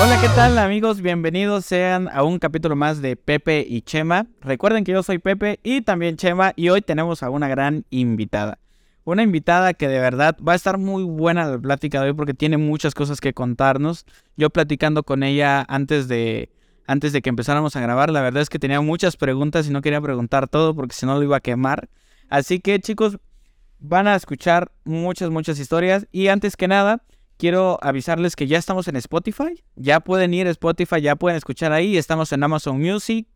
Hola, ¿qué tal amigos? Bienvenidos sean a un capítulo más de Pepe y Chema. Recuerden que yo soy Pepe y también Chema y hoy tenemos a una gran invitada. Una invitada que de verdad va a estar muy buena la plática de hoy porque tiene muchas cosas que contarnos. Yo platicando con ella antes de, antes de que empezáramos a grabar, la verdad es que tenía muchas preguntas y no quería preguntar todo porque si no lo iba a quemar. Así que chicos, van a escuchar muchas, muchas historias y antes que nada quiero avisarles que ya estamos en Spotify. Ya pueden ir a Spotify, ya pueden escuchar ahí. Estamos en Amazon Music,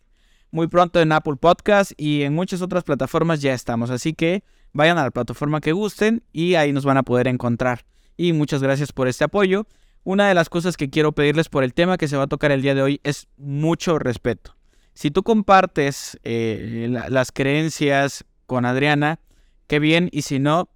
muy pronto en Apple Podcast y en muchas otras plataformas ya estamos. Así que vayan a la plataforma que gusten y ahí nos van a poder encontrar. Y muchas gracias por este apoyo. Una de las cosas que quiero pedirles por el tema que se va a tocar el día de hoy es mucho respeto. Si tú compartes eh, las creencias con Adriana, qué bien, y si no,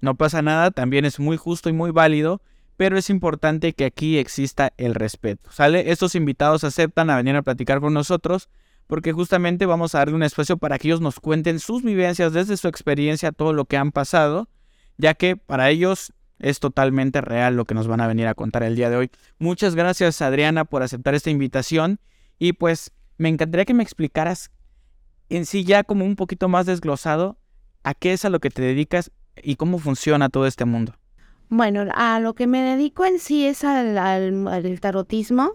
no pasa nada, también es muy justo y muy válido pero es importante que aquí exista el respeto, ¿sale? Estos invitados aceptan a venir a platicar con nosotros porque justamente vamos a darle un espacio para que ellos nos cuenten sus vivencias desde su experiencia, todo lo que han pasado, ya que para ellos es totalmente real lo que nos van a venir a contar el día de hoy. Muchas gracias Adriana por aceptar esta invitación y pues me encantaría que me explicaras en sí ya como un poquito más desglosado a qué es a lo que te dedicas y cómo funciona todo este mundo. Bueno, a lo que me dedico en sí es al, tarotismo.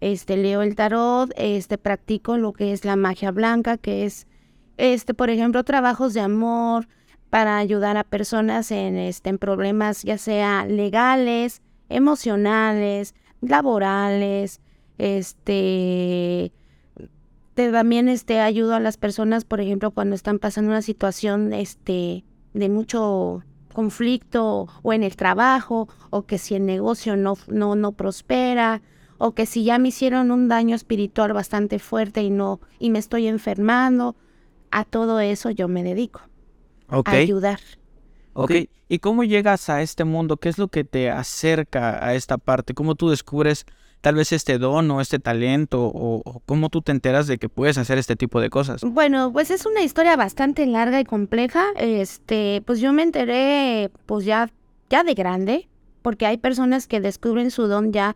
Este, leo el tarot, este, practico lo que es la magia blanca, que es, este, por ejemplo, trabajos de amor para ayudar a personas en, este, en problemas ya sea legales, emocionales, laborales, este, también este, ayudo a las personas, por ejemplo, cuando están pasando una situación este, de mucho conflicto o en el trabajo, o que si el negocio no, no, no prospera, o que si ya me hicieron un daño espiritual bastante fuerte y no, y me estoy enfermando, a todo eso yo me dedico. A ayudar. Ok. ¿Y cómo llegas a este mundo? ¿Qué es lo que te acerca a esta parte? ¿Cómo tú descubres tal vez este don o este talento o, cómo tú te enteras de que puedes hacer este tipo de cosas? Bueno, pues es una historia bastante larga y compleja. Este, pues yo me enteré pues ya ya de grande, porque hay personas que descubren su don ya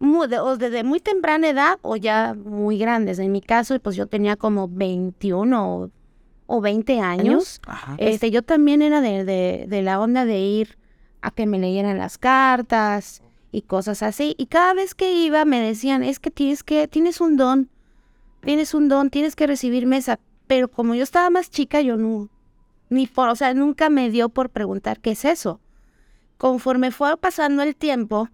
muy, o desde muy temprana edad o ya muy grandes. En mi caso, pues yo tenía como 21 o, 20 años. Este, yo también era de, de, de la onda de ir a que me leyeran las cartas, y cosas así. Y cada vez que iba me decían, es que tienes que, tienes un don, tienes un don, tienes que recibir mesa. Pero como yo estaba más chica, yo no, ni por, o sea, nunca me dio por preguntar qué es eso. Conforme fue pasando el tiempo,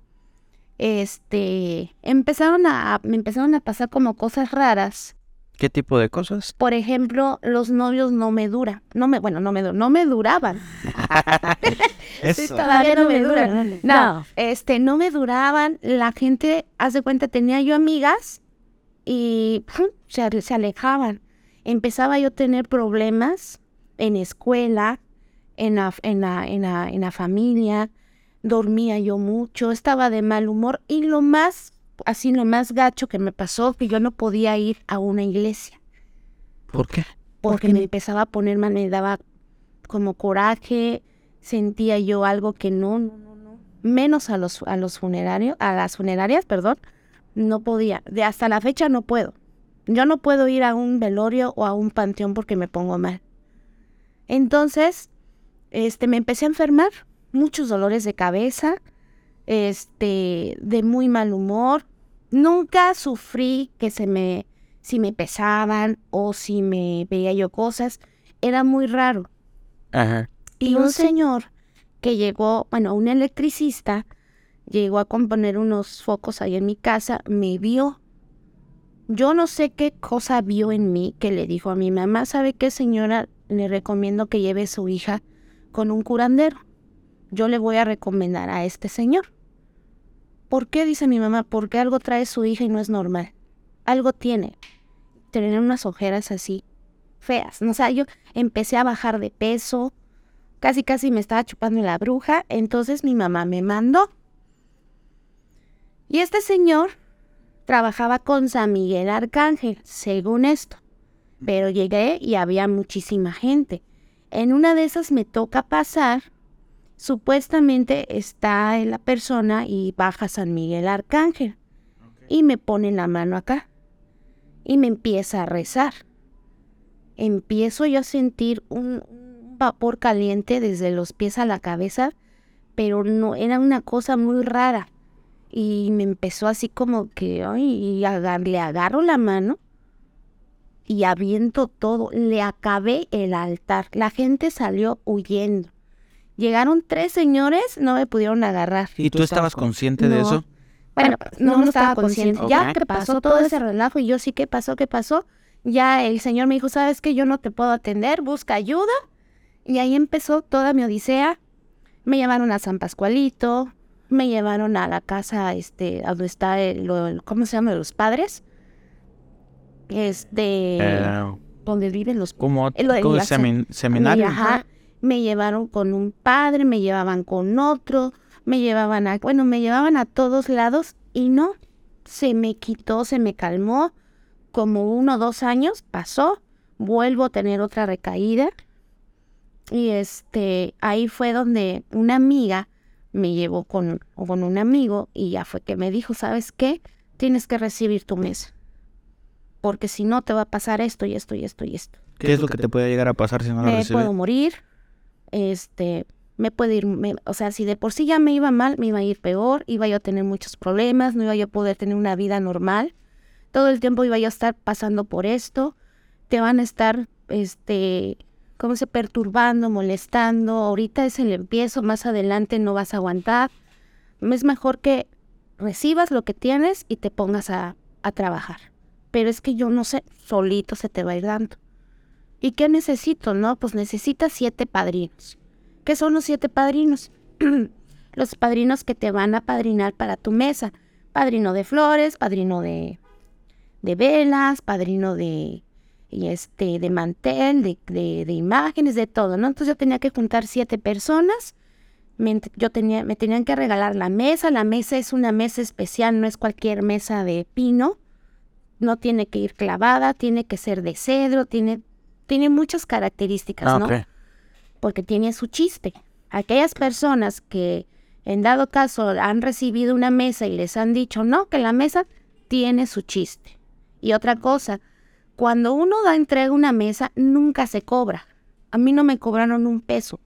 este, empezaron a, me empezaron a pasar como cosas raras ¿Qué tipo de cosas? Por ejemplo, los novios no me duran. No me, bueno, no me, no me duraban. Eso. todavía no me duran. No, este, no me duraban. La gente, haz de cuenta, tenía yo amigas y se, se alejaban. Empezaba yo a tener problemas en escuela, en la, en la, en la, en la familia. Dormía yo mucho, estaba de mal humor y lo más así lo más gacho que me pasó que yo no podía ir a una iglesia. ¿Por qué? Porque me empezaba a poner mal, me daba como coraje, sentía yo algo que no, no, no, no. Menos a los, a los funerarios, a las funerarias, perdón, no podía. De hasta la fecha no puedo. Yo no puedo ir a un velorio o a un panteón porque me pongo mal. Entonces, este, me empecé a enfermar, muchos dolores de cabeza, este, de muy mal humor. Nunca sufrí que se me, si me pesaban o si me veía yo cosas. Era muy raro. Ajá. Y un señor que llegó, bueno, un electricista, llegó a componer unos focos ahí en mi casa, me vio. Yo no sé qué cosa vio en mí que le dijo a mi mamá, ¿sabe qué señora? Le recomiendo que lleve a su hija con un curandero. Yo le voy a recomendar a este señor. ¿Por qué? Dice mi mamá, porque algo trae su hija y no es normal. Algo tiene. Tener unas ojeras así, feas. O sea, yo empecé a bajar de peso, casi casi me estaba chupando la bruja, entonces mi mamá me mandó. Y este señor trabajaba con San Miguel Arcángel, según esto. Pero llegué y había muchísima gente. En una de esas me toca pasar. Supuestamente está la persona y baja San Miguel Arcángel. Y me pone la mano acá. Y me empieza a rezar. Empiezo yo a sentir un, vapor caliente desde los pies a la cabeza, pero no, era una cosa muy rara. Y me empezó así como que, ay, le agarro la mano y aviento todo. Le acabé el altar. La gente salió huyendo. Llegaron tres señores, no me pudieron agarrar. ¿Y tú estabas consciente de eso? Bueno, no, no estaba consciente. Ya que pasó todo ese relajo y yo sí, ¿qué pasó? ¿Qué pasó? Ya el señor me dijo, ¿sabes qué? Yo no te puedo atender, busca ayuda. Y ahí empezó toda mi odisea. Me llevaron a San Pascualito, me llevaron a la casa, este, donde está el, ¿cómo se llama? Los padres. Este, eh, donde viven los... ¿Cómo? El, seminario. Ajá, me llevaron con un padre, me llevaban con otro, me llevaban a, bueno, me llevaban a todos lados y no, se me quitó, se me calmó. Como uno o dos años pasó, vuelvo a tener otra recaída y este, ahí fue donde una amiga me llevó con, con un amigo y ya fue que me dijo, ¿sabes qué? Tienes que recibir tu mesa. Porque si no te va a pasar esto y esto y esto y esto. ¿Qué es lo que te puede llegar a pasar si no lo Me puedo morir, este, me puede ir, o sea, si de por sí ya me iba mal, me iba a ir peor, iba yo a tener muchos problemas, no iba yo a poder tener una vida normal. Todo el tiempo iba yo a estar pasando por esto. Te van a estar, este, como se perturbando, molestando, ahorita es el empiezo, más adelante no vas a aguantar. Es mejor que recibas lo que tienes y te pongas a, a trabajar. Pero es que yo no sé, solito se te va a ir dando. ¿Y qué necesito? No, pues necesitas siete padrinos. ¿Qué son los siete padrinos? los padrinos que te van a padrinar para tu mesa. Padrino de flores, padrino de, de velas, padrino de, y este, de mantel, de, de, imágenes, de todo, ¿no? Entonces yo tenía que juntar siete personas, yo tenía, me tenían que regalar la mesa, la mesa es una mesa especial, no es cualquier mesa de pino, no tiene que ir clavada, tiene que ser de cedro, tiene, tiene muchas características, ah, ¿no? Porque tiene su chiste. Aquellas personas que en dado caso han recibido una mesa y les han dicho, no, que la mesa tiene su chiste. Y otra cosa, cuando uno da entrega una mesa, nunca se cobra. A mí no me cobraron un peso.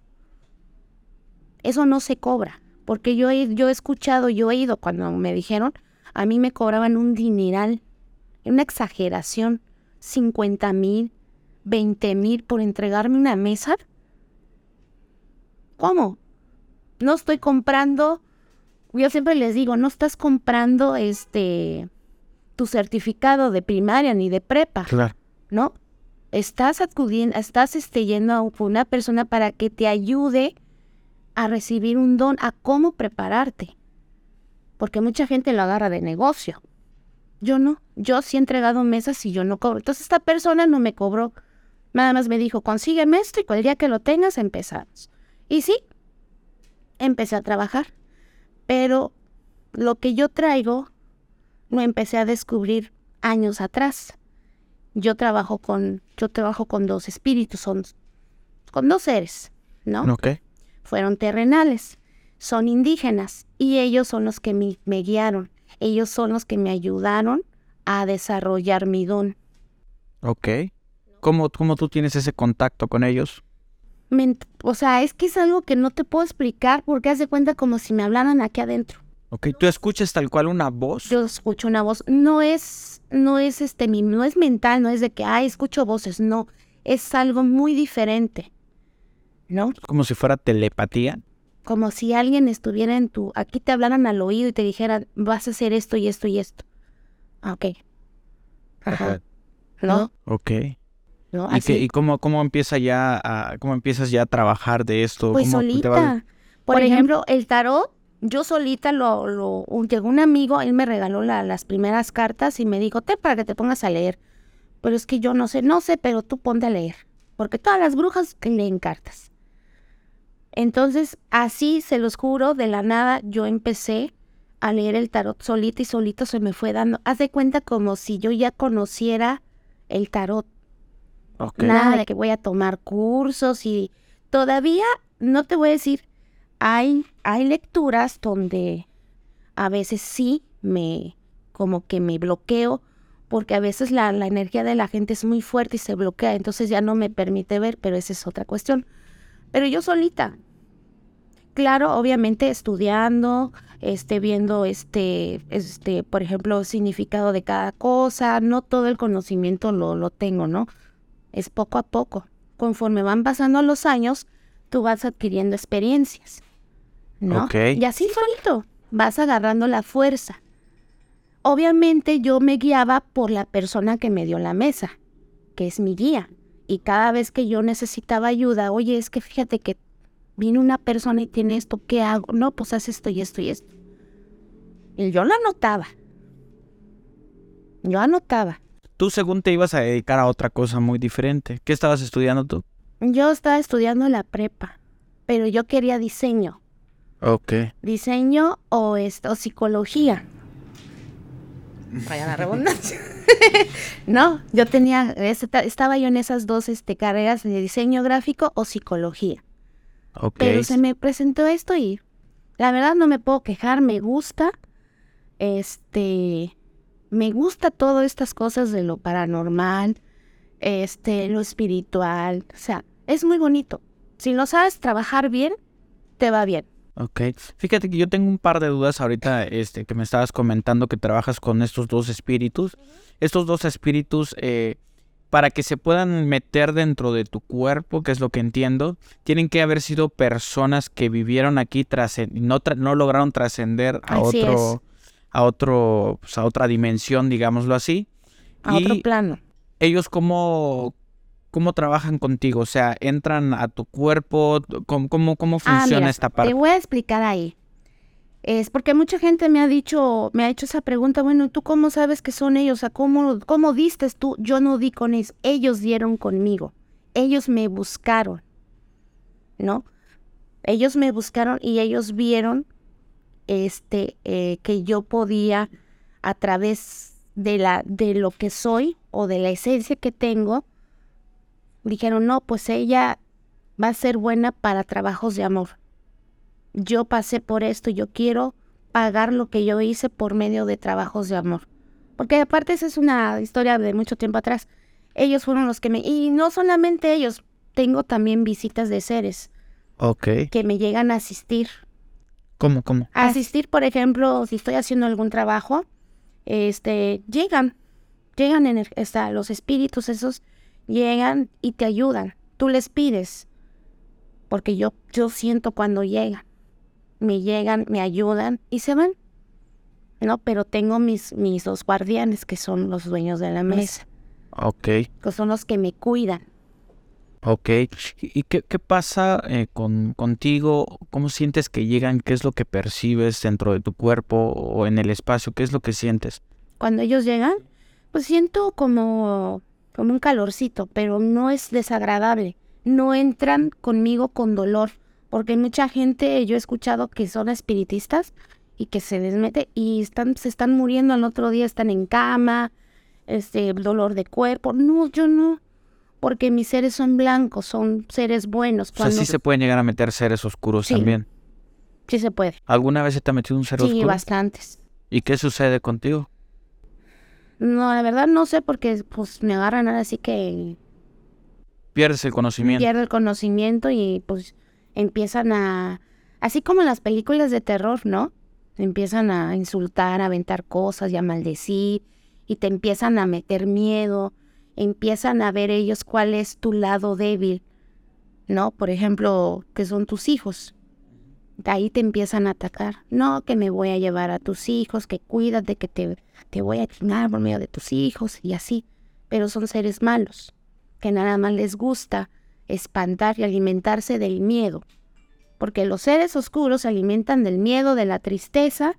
Eso no se cobra. Porque yo he, yo he escuchado, yo he ido cuando me dijeron, a mí me cobraban un dineral. Una exageración. 50 mil, 20 mil por entregarme una mesa. ¿Cómo? No estoy comprando. Yo siempre les digo, no estás comprando este tu certificado de primaria ni de prepa. Claro. ¿No? Estás acudiendo, estás este, yendo a una persona para que te ayude a recibir un don, a cómo prepararte. Porque mucha gente lo agarra de negocio. Yo no. Yo sí he entregado mesas y yo no cobro. Entonces esta persona no me cobró. Nada más me dijo, consígueme esto y el día que lo tengas empezamos. Y sí, empecé a trabajar. Pero lo que yo traigo lo empecé a descubrir años atrás. Yo trabajo con, yo trabajo con dos espíritus, son con dos seres, ¿no? Ok. Fueron terrenales, son indígenas y ellos son los que me, guiaron. Ellos son los que me ayudaron a desarrollar mi don. Ok. ¿Cómo, cómo tú tienes ese contacto con ellos? o sea, es que es algo que no te puedo explicar porque haz de cuenta como si me hablaran aquí adentro. Ok, ¿tú escuchas tal cual una voz? Yo escucho una voz. No es, no es este, no es mental, no es de que, ay, escucho voces, no. Es algo muy diferente, ¿no? Como si fuera telepatía. Como si alguien estuviera en tu, aquí te hablaran al oído y te dijeran, vas a hacer esto y esto y esto. Ah, ok. Ajá. ¿No? Ok. ¿Y, ¿Y cómo, cómo empieza ya a, cómo empiezas ya a trabajar de esto? Pues solita. Por, ejemplo, el tarot yo solita lo, lo llegó un amigo, él me regaló las primeras cartas y me dijo, te para que te pongas a leer. Pero es que yo no sé, no sé, pero tú ponte a leer. Porque todas las brujas leen cartas. Entonces, así se los juro, de la nada yo empecé a leer el tarot solito y solito se me fue dando. Haz de cuenta como si yo ya conociera el tarot. Nada de que voy a tomar cursos y todavía no te voy a decir, hay, hay lecturas donde a veces sí me, como que me bloqueo, porque a veces la, la energía de la gente es muy fuerte y se bloquea, entonces ya no me permite ver, pero esa es otra cuestión. Pero yo solita, claro, obviamente estudiando, este, viendo este, este, por ejemplo, significado de cada cosa, no todo el conocimiento lo, lo tengo, ¿no? Es poco a poco. Conforme van pasando los años, tú vas adquiriendo experiencias, ¿no? Y así solito vas agarrando la fuerza. Obviamente yo me guiaba por la persona que me dio la mesa, que es mi guía. Y cada vez que yo necesitaba ayuda, oye, es que fíjate que viene una persona y tiene esto, ¿qué hago? No, pues haz esto y esto y esto. Y yo lo anotaba. Yo anotaba. Tú según te ibas a dedicar a otra cosa muy diferente. ¿Qué estabas estudiando tú? Yo estaba estudiando la prepa, pero yo quería diseño. Ok. Diseño o, esto, psicología. Vaya la redundancia. no, yo tenía, estaba yo en esas dos este, carreras de diseño gráfico o psicología. Pero se me presentó esto y la verdad no me puedo quejar, me gusta. Este, me gusta todas estas cosas de lo paranormal, este, lo espiritual, o sea, es muy bonito. Si lo sabes trabajar bien, te va bien. Ok. Fíjate que yo tengo un par de dudas ahorita, este, que me estabas comentando que trabajas con estos dos espíritus. Estos dos espíritus, eh, para que se puedan meter dentro de tu cuerpo, que es lo que entiendo, tienen que haber sido personas que vivieron aquí y no, no lograron trascender a otro, a otro, pues, a otra dimensión, digámoslo así. A otro plano. Ellos cómo, cómo trabajan contigo, o sea, entran a tu cuerpo, cómo, cómo, cómo ah, funciona esta parte. Te voy a explicar ahí. Es porque mucha gente me ha dicho, me ha hecho esa pregunta, bueno, ¿tú cómo sabes que son ellos? O sea, ¿cómo, cómo diste tú? Yo no di con ellos, ellos dieron conmigo, ellos me buscaron, ¿no? Ellos me buscaron y ellos vieron este, eh, que yo podía, a través de, la, de lo que soy o de la esencia que tengo, dijeron, no, pues ella va a ser buena para trabajos de amor yo pasé por esto, yo quiero pagar lo que yo hice por medio de trabajos de amor. Porque aparte esa es una historia de mucho tiempo atrás. Ellos fueron los que me... Y no solamente ellos, tengo también visitas de seres. Ok. Que me llegan a asistir. ¿Cómo, cómo? asistir, por ejemplo, si estoy haciendo algún trabajo, este, llegan, llegan en los espíritus esos, llegan y te ayudan. Tú les pides, porque yo, yo siento cuando llegan me llegan, me ayudan y se van. ¿No? Pero tengo mis, mis dos guardianes que son los dueños de la mesa. Ok. Que son los que me cuidan. Ok. ¿Y qué, pasa eh, con, contigo? ¿Cómo sientes que llegan? ¿Qué es lo que percibes dentro de tu cuerpo o en el espacio? ¿Qué es lo que sientes? Cuando ellos llegan, pues siento como, como un calorcito, pero no es desagradable. No entran conmigo con dolor porque mucha gente, yo he escuchado que son espiritistas y que se desmete y están, se están muriendo al otro día, están en cama, este, dolor de cuerpo. No, yo no, porque mis seres son blancos, son seres buenos. O sea, sí se pueden llegar a meter seres oscuros también. Sí se puede. ¿Alguna vez se te ha metido un ser oscuro? Sí, bastantes. ¿Y qué sucede contigo? No, la verdad no sé porque pues me agarran ahora así que... Pierdes el conocimiento. Pierdo el conocimiento y pues empiezan a, así como en las películas de terror, ¿no? Empiezan a insultar, a aventar cosas y a maldecir y te empiezan a meter miedo, empiezan a ver ellos cuál es tu lado débil, ¿no? Por ejemplo, que son tus hijos. De ahí te empiezan a atacar. No, que me voy a llevar a tus hijos, que cuídate, que te, te voy a chingar por medio de tus hijos y así. Pero son seres malos, que nada más les gusta espantar y alimentarse del miedo. Porque los seres oscuros se alimentan del miedo, de la tristeza,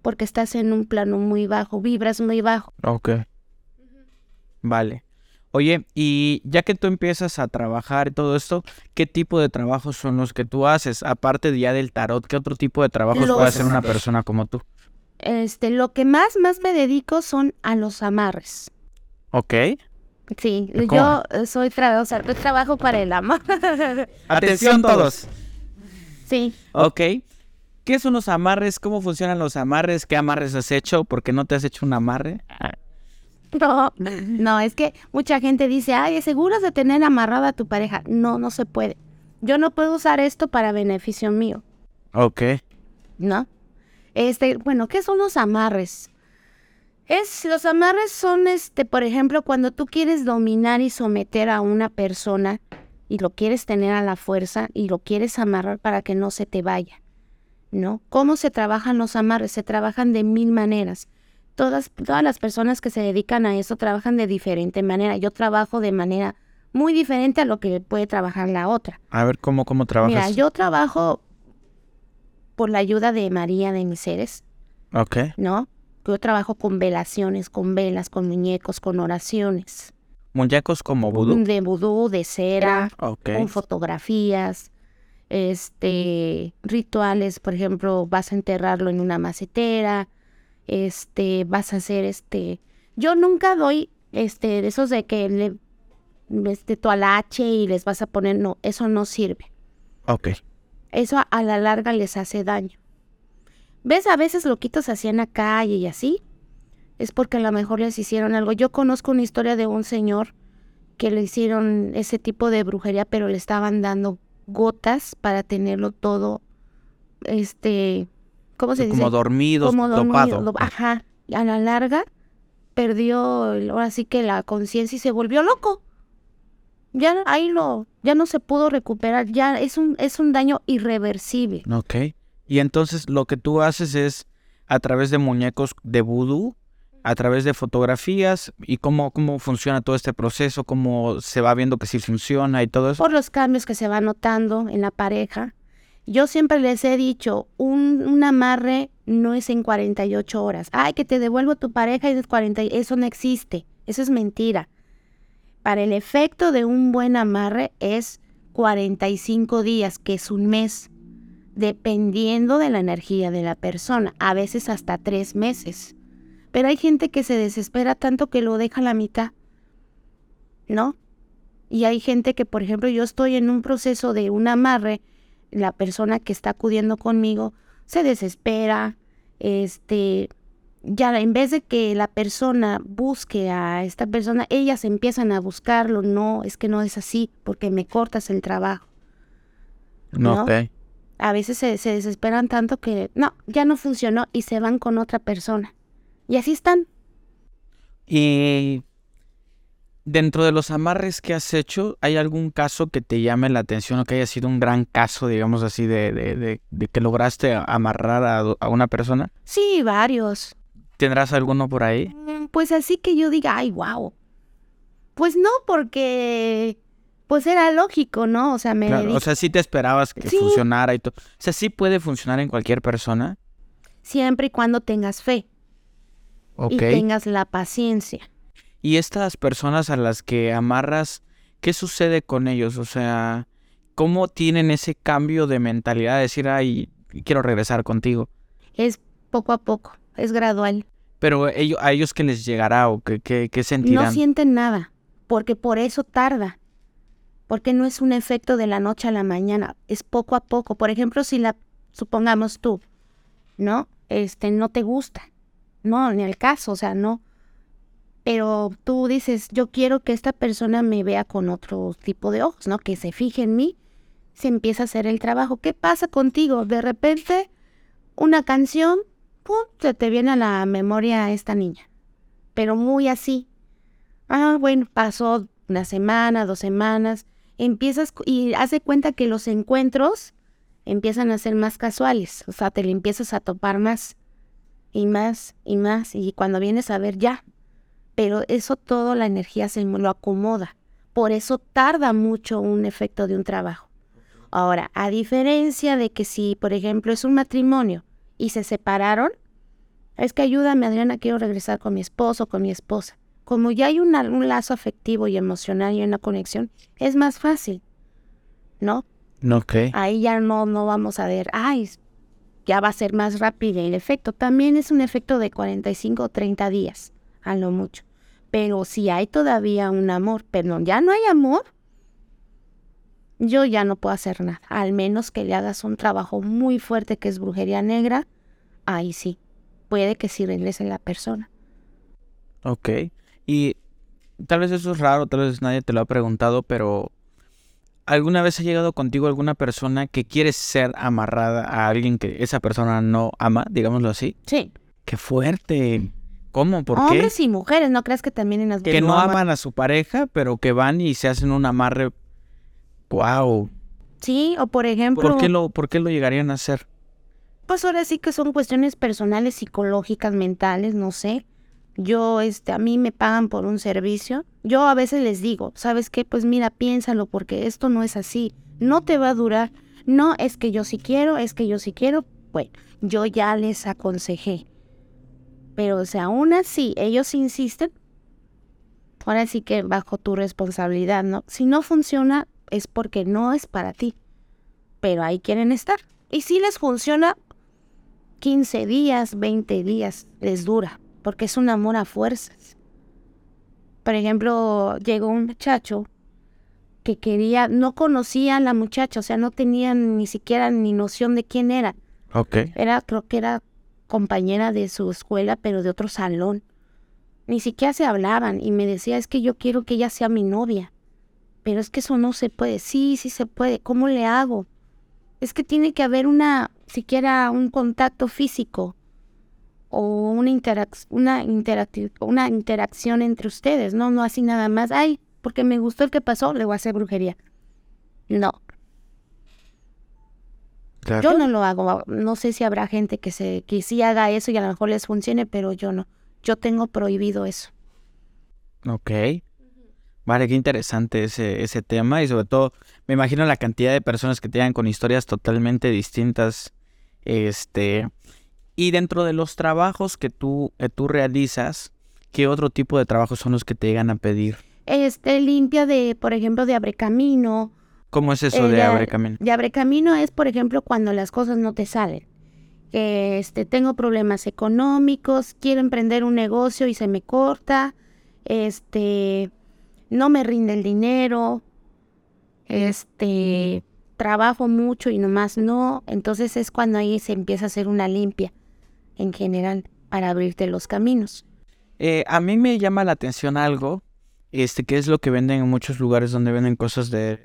porque estás en un plano muy bajo, vibras muy bajo. Ok. Vale. Oye, y ya que tú empiezas a trabajar y todo esto, ¿qué tipo de trabajos son los que tú haces? Aparte de ya del tarot, ¿qué otro tipo de trabajos Los- puede hacer una persona como tú? Este, lo que más, más me dedico son a los amarres. Ok. Sí, ¿Cómo? yo soy tra- o sea, yo trabajo para el amor. Atención todos. sí, Ok. ¿Qué son los amarres? ¿Cómo funcionan los amarres? ¿Qué amarres has hecho? ¿Por qué no te has hecho un amarre? no, no, es que mucha gente dice, ay, ¿seguras de tener amarrada a tu pareja? No, no se puede. Yo no puedo usar esto para beneficio mío, Ok. ¿no? Este, bueno, ¿qué son los amarres? Es, los amarres son, este, por ejemplo, cuando tú quieres dominar y someter a una persona y lo quieres tener a la fuerza y lo quieres amarrar para que no se te vaya, ¿no? ¿Cómo se trabajan los amarres? Se trabajan de mil maneras. Todas, todas las personas que se dedican a eso trabajan de diferente manera. Yo trabajo de manera muy diferente a lo que puede trabajar la otra. A ver, ¿cómo, cómo trabajas? Mira, yo trabajo por la ayuda de María de mis seres, Ok. ¿no? Yo trabajo con velaciones, con velas, con muñecos, con oraciones. Muñecos como vudú. De vudú, de cera, Ok. con fotografías, este, rituales, por ejemplo, vas a enterrarlo en una macetera, este, vas a hacer este, yo nunca doy, este, de esos de que le, este, tu alache y les vas a poner, no, eso no sirve. Ok. Eso a, a la larga les hace daño. ¿Ves? A veces loquitos en la calle y así. Es porque a lo mejor les hicieron algo. Yo conozco una historia de un señor que le hicieron ese tipo de brujería, pero le estaban dando gotas para tenerlo todo, este, ¿cómo se dice? Como dormidos, Como dormido, dopado. do- Ajá. Y a la larga perdió, el- ahora sí que la conciencia y se volvió loco. Ya ahí lo, ya no se pudo recuperar. Ya es un, es un daño irreversible. Ok. Y entonces lo que tú haces es a través de muñecos de vudú, a través de fotografías y cómo, cómo funciona todo este proceso, cómo se va viendo que sí funciona y todo eso. por los cambios que se van notando en la pareja. Yo siempre les he dicho, un, un amarre no es en 48 horas. Ay, que te devuelvo tu pareja y es 40, y- eso no existe. Eso es mentira. Para el efecto de un buen amarre es 45 días, que es un mes, dependiendo de la energía de la persona, a veces hasta tres meses. Pero hay gente que se desespera tanto que lo deja a la mitad, ¿no? Y hay gente que, por ejemplo, yo estoy en un proceso de un amarre, la persona que está acudiendo conmigo se desespera, este, ya en vez de que la persona busque a esta persona, ellas empiezan a buscarlo, no, es que no es así, porque me cortas el trabajo. ¿no? Ok. A veces se, se desesperan tanto que, no, ya no funcionó y se van con otra persona. Y así están. Y dentro de los amarres que has hecho, ¿hay algún caso que te llame la atención o que haya sido un gran caso, digamos así, de, de, de- de que lograste amarrar a, a una persona? Sí, varios. ¿Tendrás alguno por ahí? Mm, Pues así que yo diga, ay, wow. Pues no, porque pues era lógico, ¿no? O sea, me Claro, dedico- o sea, sí te esperabas que Sí. funcionara y todo. O sea, sí puede funcionar en cualquier persona. siempre y cuando tengas fe Ok. y tengas la paciencia. Y estas personas a las que amarras, ¿qué sucede con ellos? O sea, ¿cómo tienen ese cambio de mentalidad de decir, ay, quiero regresar contigo? Es poco a poco, es gradual. Pero ellos, a ellos qué les llegará o qué, qué, qué sentirán. No sienten nada, porque por eso tarda. Porque no es un efecto de la noche a la mañana, es poco a poco. Por ejemplo, si la, supongamos tú, ¿no? Este, no te gusta. No, ni el caso, o sea, no. Pero tú dices, yo quiero que esta persona me vea con otro tipo de ojos, ¿no? Que se fije en mí, se empieza a hacer el trabajo. ¿Qué pasa contigo? De repente, una canción, ¡pum! se te viene a la memoria esta niña. Pero muy así. Ah, bueno, pasó una semana, dos semanas. Empiezas y haz de cuenta que los encuentros empiezan a ser más casuales. O sea, te le empiezas a topar más y más y más. Y cuando vienes a ver ya. Pero eso todo la energía se lo acomoda. Por eso tarda mucho un efecto de un trabajo. Ahora, a diferencia de que si, por ejemplo, es un matrimonio y se separaron, es que ayúdame, Adriana, quiero regresar con mi esposo, con mi esposa. Como ya hay un, un lazo afectivo y emocional y una conexión, es más fácil, ¿no? Ok. Ahí ya no, no vamos a ver, ay, ya va a ser más rápido el efecto. También es un efecto de 45 o 30 días, a lo mucho. Pero si hay todavía un amor, pero ya no hay amor, yo ya no puedo hacer nada. Al menos que le hagas un trabajo muy fuerte que es brujería negra, ahí sí, puede que sí regrese la persona. Ok. Y tal vez eso es raro, tal vez nadie te lo ha preguntado, pero ¿alguna vez ha llegado contigo alguna persona que quiere ser amarrada a alguien que esa persona no ama, digámoslo así? Sí. Qué fuerte. ¿Cómo? ¿Por Hombres qué? y mujeres, ¿no crees que también en las Que no aman a su pareja, pero que van y se hacen un amarre. Wow. Sí, o por ejemplo, ¿Por qué lo, por qué lo llegarían a hacer? pues ahora sí que son cuestiones personales, psicológicas, mentales, no sé. Yo, este, a mí me pagan por un servicio. Yo a veces les digo, ¿sabes qué? Pues mira, piénsalo, porque esto no es así. No te va a durar. No, es que yo sí quiero, es que yo sí quiero. Bueno, yo ya les aconsejé. Pero, o sea, aún así, ellos insisten. Ahora sí que bajo tu responsabilidad, ¿no? Si no funciona, es porque no es para ti. Pero ahí quieren estar. Y si les funciona, 15 días, 20 días les dura, porque es un amor a fuerzas. Por ejemplo, llegó un muchacho que quería, no conocía a la muchacha, o sea, no tenían ni siquiera ni noción de quién era. Ok. Era, creo que era compañera de su escuela, pero de otro salón. Ni siquiera se hablaban y me decía, es que yo quiero que ella sea mi novia. Pero es que eso no se puede. Sí, sí se puede. ¿Cómo le hago? Es que tiene que haber una, siquiera un contacto físico o una, interac una, interacción entre ustedes, ¿no? No así nada más, ay, porque me gustó el que pasó, le voy a hacer brujería. No, Claro. yo no lo hago. No sé si habrá gente que, se, que sí haga eso y a lo mejor les funcione, pero yo no. Yo tengo prohibido eso. Ok. Vale, qué interesante ese, ese tema y sobre todo me imagino la cantidad de personas que te llegan con historias totalmente distintas. Este, y dentro de los trabajos que tú, que tú realizas, ¿qué otro tipo de trabajos son los que te llegan a pedir? Este limpia de, por ejemplo, de abrecamino. ¿Cómo es eso Eh, de abre camino? De abrecamino es, por ejemplo, cuando las cosas no te salen. Este, tengo problemas económicos, quiero emprender un negocio y se me corta, este, no me rinde el dinero, este, trabajo mucho y nomás no. Entonces es cuando ahí se empieza a hacer una limpia en general para abrirte los caminos. Eh, a mí me llama la atención algo, este, que es lo que venden en muchos lugares donde venden cosas de,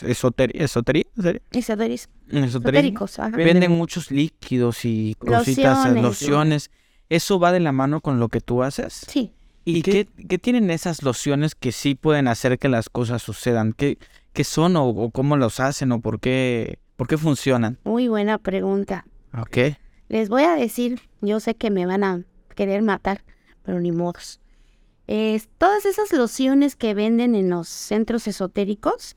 de esotería, esotería, ¿Sería? Esoteris- Esoterismo. Esotéricos, ajá. Venden muchos líquidos y cositas, Lociones. lociones. ¿Eso va de la mano con lo que tú haces? Sí. ¿Y qué, qué tienen esas lociones que sí pueden hacer que las cosas sucedan? ¿Qué, qué son o, o cómo los hacen o por qué, por qué funcionan? Muy buena pregunta. Ok. Les voy a decir, yo sé que me van a querer matar, pero ni modos. Todas esas lociones que venden en los centros esotéricos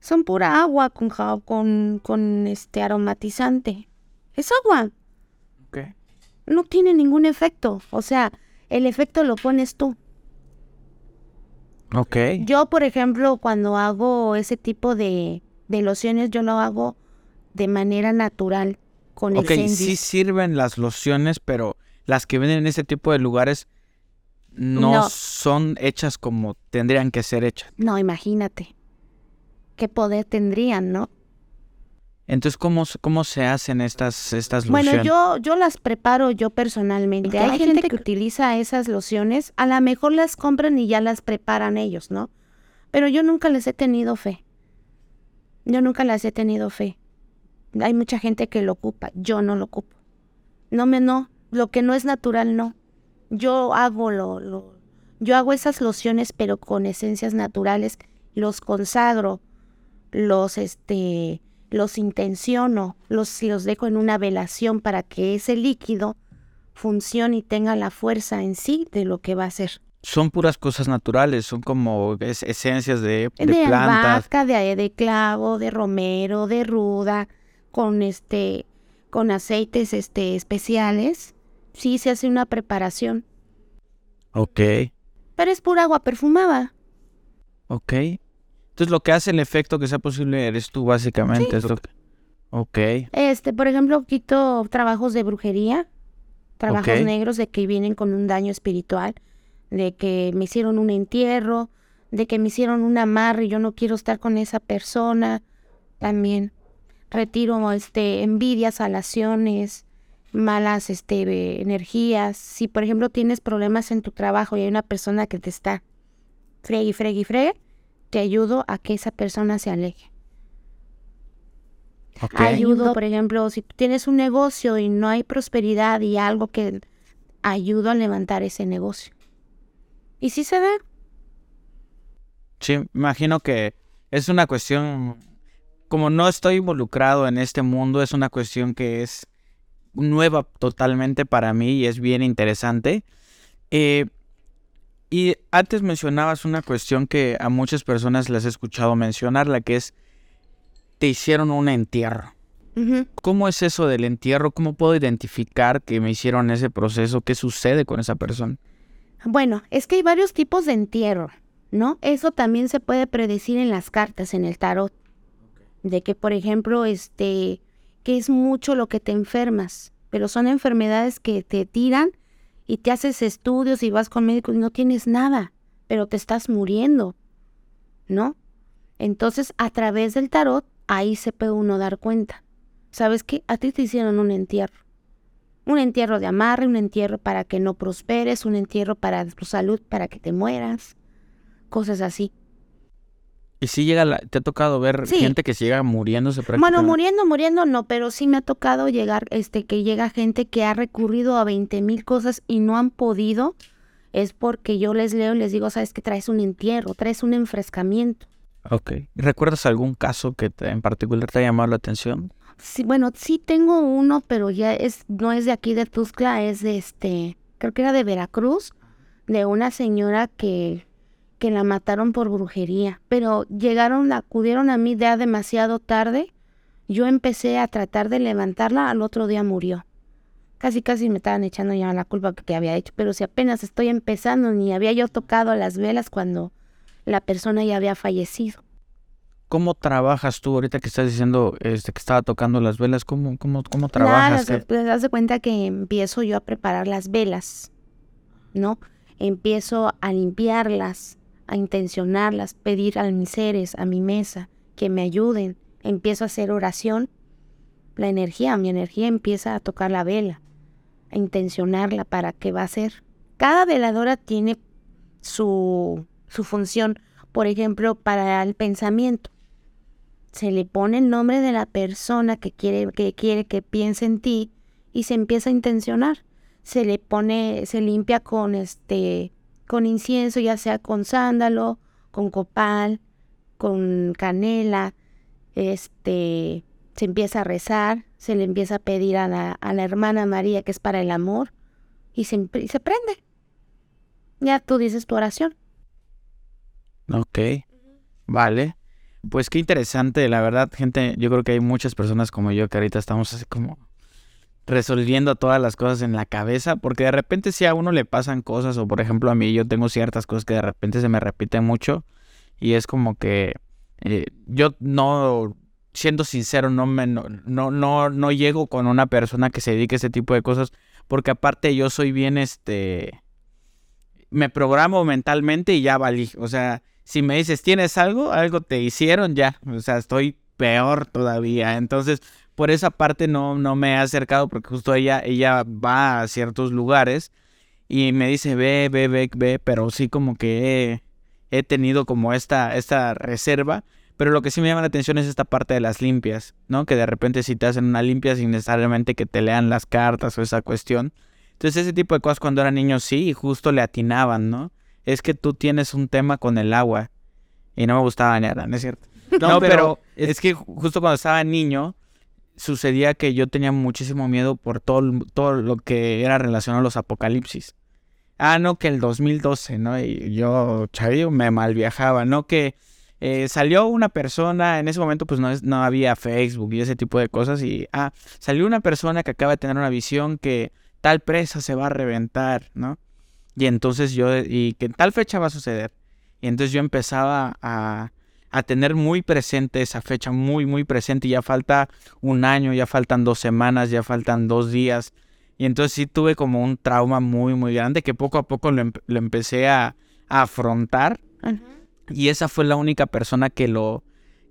son pura agua con, ja- con, con este aromatizante. Es agua, Ok. no tiene ningún efecto. O sea, el efecto lo pones tú. Ok. Yo, por ejemplo, cuando hago ese tipo de, de lociones, yo lo hago de manera natural, con Ok, esencias. sí sirven las lociones, pero las que venden en ese tipo de lugares no, No. son hechas como tendrían que ser hechas. No, imagínate. ¿Qué poder tendrían, no? Entonces, ¿cómo, se- cómo se hacen estas, estas Bueno, lociones? yo, yo las preparo yo personalmente. Hay, gente, que utiliza esas lociones, a lo mejor las compran y ya las preparan ellos, ¿no? Pero yo nunca les he tenido fe. Yo nunca las he tenido fe. Hay mucha gente que lo ocupa, yo no lo ocupo. No me no, lo que no es natural no. Yo hago lo, lo yo hago esas lociones pero con esencias naturales, los consagro, los este los intenciono, los, los dejo en una velación para que ese líquido funcione y tenga la fuerza en sí de lo que va a ser. son puras cosas naturales, son como es- esencias de, de de plantas. albahaca, de, de clavo, de romero, de ruda, con este, con aceites este especiales. Sí se hace una preparación, Ok, pero es pura agua perfumada. ok. Entonces lo que hace el efecto que sea posible eres tú básicamente. es lo que- Ok, Este, por ejemplo, quito trabajos de brujería, trabajos negros de que vienen con un daño espiritual, de que me hicieron un entierro, de que me hicieron un amarre y yo no quiero estar con esa persona. También retiro este envidias, alaciones, malas este energías. Si por ejemplo tienes problemas en tu trabajo y hay una persona que te está fregue fregue fregue, te ayudo a que esa persona se aleje. ok. Ayudo, por ejemplo, si tienes un negocio y no hay prosperidad y algo que ayudo a levantar ese negocio. Y sí se da. Sí, imagino que es una cuestión, como no estoy involucrado en este mundo, es una cuestión que es nueva totalmente para mí y es bien interesante. Eh, y antes mencionabas una cuestión que a muchas personas les he escuchado mencionar, la que es, te hicieron un entierro. ¿Cómo es eso del entierro? ¿Cómo puedo identificar que me hicieron ese proceso? ¿Qué sucede con esa persona? Bueno, es que hay varios tipos de entierro, ¿no? Eso también se puede predecir en las cartas, en el tarot. De que, por ejemplo, este, que es mucho lo que te enfermas, pero son enfermedades que te tiran y te haces estudios y vas con médicos y no tienes nada, pero te estás muriendo, ¿no? Entonces, a través del tarot, ahí se puede uno dar cuenta. ¿Sabes qué? A ti te hicieron un entierro. Un entierro de amarre, un entierro para que no prosperes, un entierro para tu salud, para que te mueras. Cosas así. Y si llega, la- te ha tocado ver Sí. gente que llega muriéndose Bueno, prácticamente? muriendo, muriendo no, pero sí me ha tocado llegar, este, que llega gente que ha recurrido a 20 mil cosas y no han podido. Es porque yo les leo y les digo, sabes que traes un entierro, traes un enfrescamiento. Ok. ¿Recuerdas algún caso que te- en particular te ha llamado la atención? Sí, bueno, sí tengo uno, pero ya es, no es de aquí de Tuxtla, es de este, creo que era de Veracruz, de una señora que, que la mataron por brujería. Pero llegaron, acudieron a mí ya demasiado tarde. Yo empecé a tratar de levantarla, al otro día murió. Casi, casi me estaban echando ya la culpa que había hecho, pero si apenas estoy empezando, ni había yo tocado las velas cuando la persona ya había fallecido. ¿Cómo trabajas tú ahorita que estás diciendo este, que estaba tocando las velas? ¿Cómo, cómo, cómo trabajas? las- pues, haz de cuenta que empiezo yo a preparar las velas, ¿no? Empiezo a limpiarlas, a intencionarlas, pedir a mis seres, a mi mesa, que me ayuden. Empiezo a hacer oración. La energía, mi energía empieza a tocar la vela, a intencionarla para qué va a ser. Cada veladora tiene su, su función. Por ejemplo, para el pensamiento se le pone el nombre de la persona que quiere que quiere que piense en ti y se empieza a intencionar. Se le pone, se limpia con este, con incienso, ya sea con sándalo, con copal, con canela, este, se empieza a rezar, se le empieza a pedir a la, a la hermana María que es para el amor y se, y se prende. Ya tú dices tu oración. Ok, vale. Pues qué interesante, la verdad, gente, yo creo que hay muchas personas como yo que ahorita estamos así como resolviendo todas las cosas en la cabeza, porque de repente si a uno le pasan cosas, o por ejemplo a mí yo tengo ciertas cosas que de repente se me repiten mucho, y es como que eh, yo no, siendo sincero, no, me, no, no, no, no llego con una persona que se dedique a ese tipo de cosas, porque aparte yo soy bien, este, me programo mentalmente y ya valí, o sea, si me dices, ¿tienes algo? Algo te hicieron ya. O sea, estoy peor todavía. Entonces, por esa parte no, no me he acercado porque justo ella, ella va a ciertos lugares y me dice, ve, ve, ve, ve, pero sí como que he, he tenido como esta, esta reserva. Pero lo que sí me llama la atención es esta parte de las limpias, ¿no? Que de repente si te hacen una limpia sin necesariamente que te lean las cartas o esa cuestión. Entonces ese tipo de cosas cuando era niño sí, y justo le atinaban, ¿no? Es que tú tienes un tema con el agua. Y no me gustaba nada, ¿no es cierto? No, pero, es... que ju- justo cuando estaba niño, sucedía que yo tenía muchísimo miedo por todo, todo lo que era relacionado a los apocalipsis. ah, no, que el 2012, ¿no? Y yo, chavillo, me mal viajaba, ¿no? Que eh, salió una persona, en ese momento pues no, no había Facebook y ese tipo de cosas, y, ah, salió una persona que acaba de tener una visión que tal presa se va a reventar, ¿no? Y entonces yo, y que tal fecha va a suceder. Y entonces yo empezaba a, a tener muy presente esa fecha, muy, muy presente. Y ya falta un año, ya faltan dos semanas, ya faltan dos días. Y entonces sí tuve como un trauma muy, muy grande que poco a poco lo, empecé a, afrontar. Y esa fue la única persona que lo,